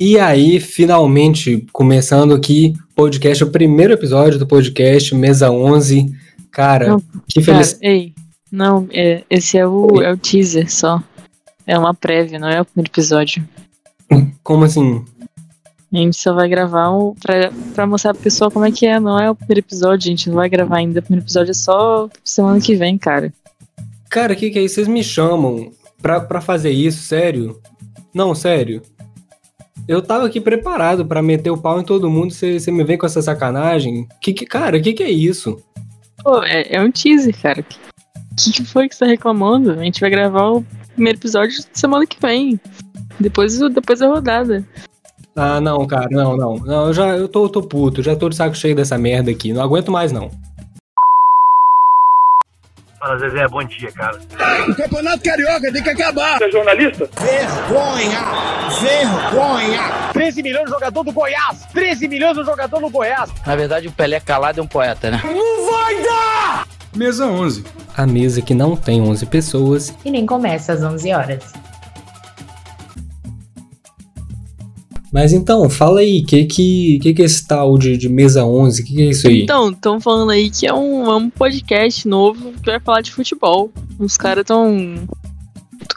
E aí, finalmente, começando aqui, podcast, o primeiro episódio do podcast, mesa 11. Cara, Não, que ei, não, é, esse é o, é o teaser só. É uma prévia, não é o primeiro episódio. Como assim? A gente só vai gravar o, pra, pra mostrar pra pessoa como é que é, não é o primeiro episódio, a gente não vai gravar ainda. O primeiro episódio é só semana que vem, cara. Cara, que que é isso? Vocês me chamam pra, pra fazer isso, sério? Não, sério. Eu tava aqui preparado pra meter o pau em todo mundo, você me vem com essa sacanagem? Que que, cara, que que é isso? Pô, é, é um teaser, cara. O que, que foi que você tá reclamando? A gente vai gravar o primeiro episódio semana que vem. Depois, depois da rodada. Ah, não, cara, não, não. Não, eu já eu tô, eu tô puto, já tô de saco cheio dessa merda aqui. Não aguento mais, não. Fala, Zezé, bom dia, cara. O Campeonato Carioca tem que acabar. Você é jornalista? Vergonha! Vergonha! 13 milhões no jogador do Goiás! 13 milhões no jogador do Goiás! Na verdade, o Pelé calado é um poeta, né? Mesa 11. A mesa que não tem 11 pessoas e nem começa às 11 horas. Mas então, fala aí, que que, que que é esse tal de, de mesa 11? Que que é isso aí? Então, estão falando aí que é um, é um podcast novo que vai falar de futebol. Os caras estão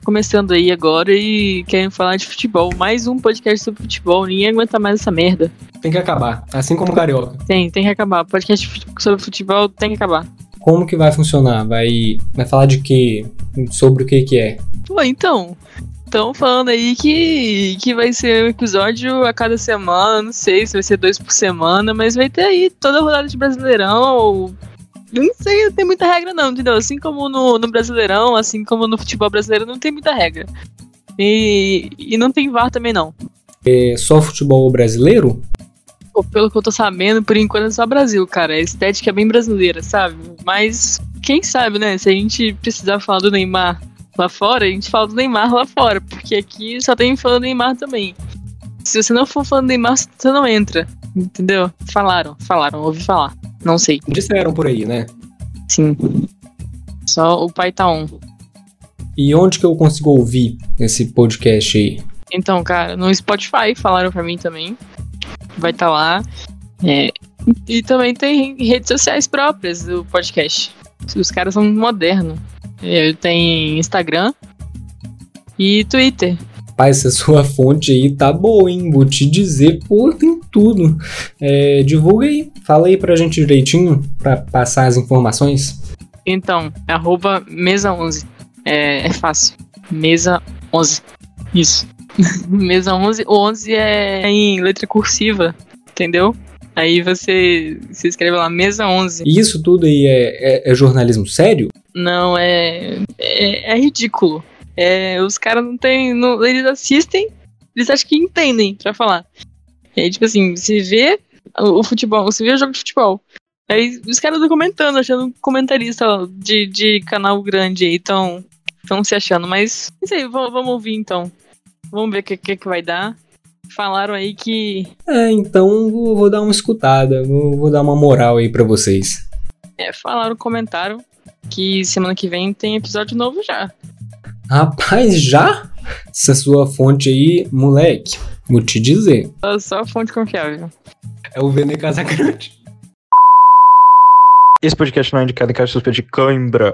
começando aí agora e querem falar de futebol. Mais um podcast sobre futebol. Ninguém aguenta mais essa merda. Tem que acabar, assim como o carioca. Tem, tem que acabar. Podcast sobre futebol tem que acabar. Como que vai funcionar? Vai, vai falar de quê? Sobre o que que é? Pô, então. Estão falando aí que, que vai ser um episódio a cada semana, não sei se vai ser dois por semana, mas vai ter aí toda a rodada de Brasileirão. Não sei, não tem muita regra não, entendeu? Assim como no, no Brasileirão, assim como no futebol brasileiro, não tem muita regra. E, e não tem VAR também não. É só futebol brasileiro? Pô, pelo que eu tô sabendo, por enquanto é só Brasil, cara. A estética é bem brasileira, sabe? Mas quem sabe, né? Se a gente precisar falar do Neymar lá fora, a gente fala do Neymar lá fora, porque aqui só tem fã do Neymar também. Se você não for fã do Neymar, você não entra, entendeu? Falaram, falaram, ouvi falar. Não sei, Disseram por aí, né? sim. Só o pai tá on. E onde que eu consigo ouvir esse podcast aí? Então, cara, no Spotify falaram pra mim também. Vai estar lá. É, e também tem redes sociais próprias do podcast. Os caras são modernos. É, Tem Instagram e Twitter. Rapaz, essa sua fonte aí tá boa, hein? Vou te dizer, pô, tem tudo. É, divulga aí, fala aí pra gente direitinho, pra passar as informações. Então, é arroba mesa11. É, é fácil. Mesa 11. Isso. mesa 11. O 11 é em letra cursiva, entendeu? Aí você se escreve lá, mesa 11. E isso tudo aí é, é- é jornalismo sério? Não, é, é, é ridículo. É, os caras não tem. Não, eles assistem, eles acham que entendem pra falar. É tipo assim, você vê o, futebol, você vê o jogo de futebol. Aí os caras estão comentando, achando um comentarista de, de canal grande aí, estão se achando. Mas, não sei, vamos, vamos ouvir então. Vamos ver o que, que, que vai dar. Falaram aí que. É, então vou, vou dar uma escutada, vou, vou dar uma moral aí pra vocês. É, falaram, comentaram que semana que vem tem episódio novo já. Rapaz, já? Essa sua fonte aí, moleque, vou te dizer. Só, só fonte confiável. É o Vene Casagrande. Esse podcast não é indicado em caso de suspeita de cãibra.